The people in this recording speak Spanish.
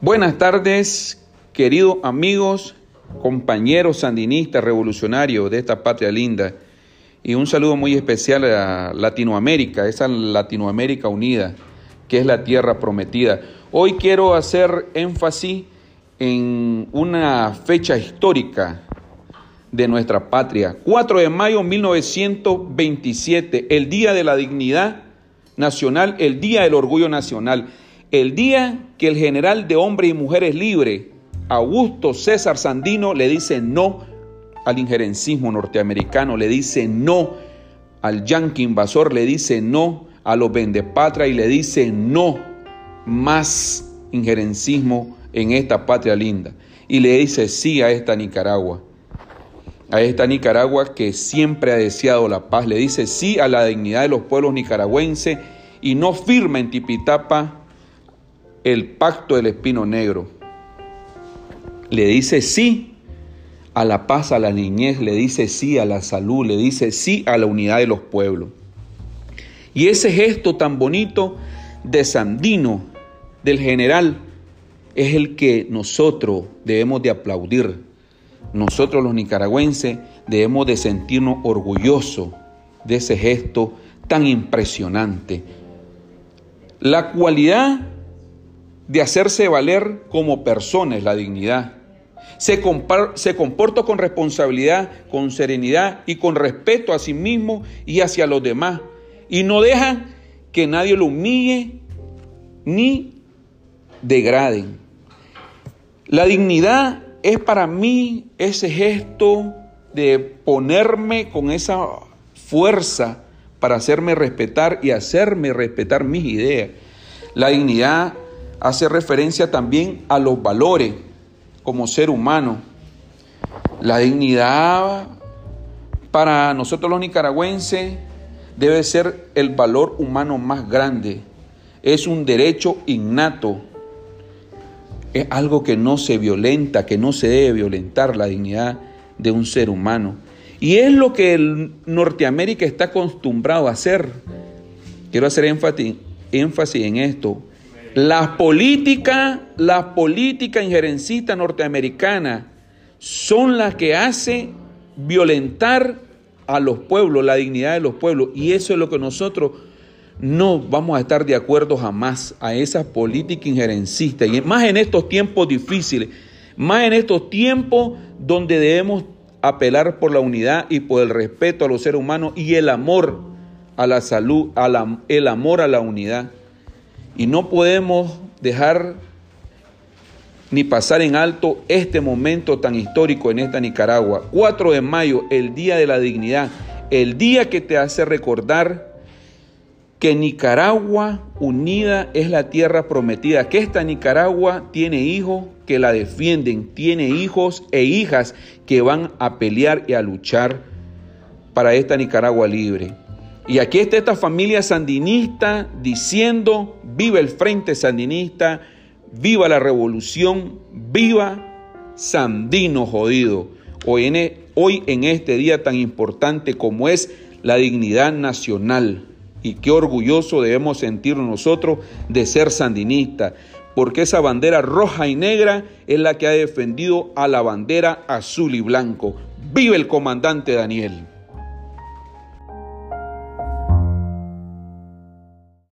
Buenas tardes, queridos amigos, compañeros sandinistas, revolucionarios de esta patria linda. Y un saludo muy especial a Latinoamérica, esa Latinoamérica unida, que es la tierra prometida. Hoy quiero hacer énfasis en una fecha histórica de nuestra patria. 4 de mayo de 1927, el Día de la Dignidad Nacional, el Día del Orgullo Nacional. El día que el general de hombres y mujeres libre, Augusto César Sandino, le dice no al injerencismo norteamericano, le dice no al yanqui invasor, le dice no a los vendepatria y le dice no más injerencismo en esta patria linda. Y le dice sí a esta Nicaragua, a esta Nicaragua que siempre ha deseado la paz. Le dice sí a la dignidad de los pueblos nicaragüenses y no firma en Tipitapa el pacto del espino negro. Le dice sí a la paz, a la niñez, le dice sí a la salud, le dice sí a la unidad de los pueblos. Y ese gesto tan bonito de Sandino, del general, es el que nosotros debemos de aplaudir. Nosotros los nicaragüenses debemos de sentirnos orgullosos de ese gesto tan impresionante. La cualidad de hacerse valer como persona es la dignidad. Se, se comporta con responsabilidad, con serenidad y con respeto a sí mismo y hacia los demás. Y no deja que nadie lo humille ni degraden. La dignidad es para mí ese gesto de ponerme con esa fuerza para hacerme respetar y hacerme respetar mis ideas. La dignidad hace referencia también a los valores como ser humano. La dignidad para nosotros los nicaragüenses debe ser el valor humano más grande. Es un derecho innato. Es algo que no se violenta, que no se debe violentar la dignidad de un ser humano. Y es lo que el Norteamérica está acostumbrado a hacer. Quiero hacer énfasis, énfasis en esto. La política, la política injerencista norteamericana son las que hace violentar a los pueblos, la dignidad de los pueblos. Y eso es lo que nosotros no vamos a estar de acuerdo jamás a esa política injerencista. Y más en estos tiempos difíciles, más en estos tiempos donde debemos apelar por la unidad y por el respeto a los seres humanos y el amor a la salud, el amor a la unidad. Y no podemos dejar ni pasar en alto este momento tan histórico en esta Nicaragua. 4 de mayo, el Día de la Dignidad, el día que te hace recordar que Nicaragua unida es la tierra prometida, que esta Nicaragua tiene hijos que la defienden, tiene hijos e hijas que van a pelear y a luchar para esta Nicaragua libre. Y aquí está esta familia sandinista diciendo, viva el frente sandinista, viva la revolución, viva Sandino jodido. Hoy en, e, hoy en este día tan importante como es la dignidad nacional. Y qué orgulloso debemos sentirnos nosotros de ser sandinistas, porque esa bandera roja y negra es la que ha defendido a la bandera azul y blanco. ¡Viva el comandante Daniel!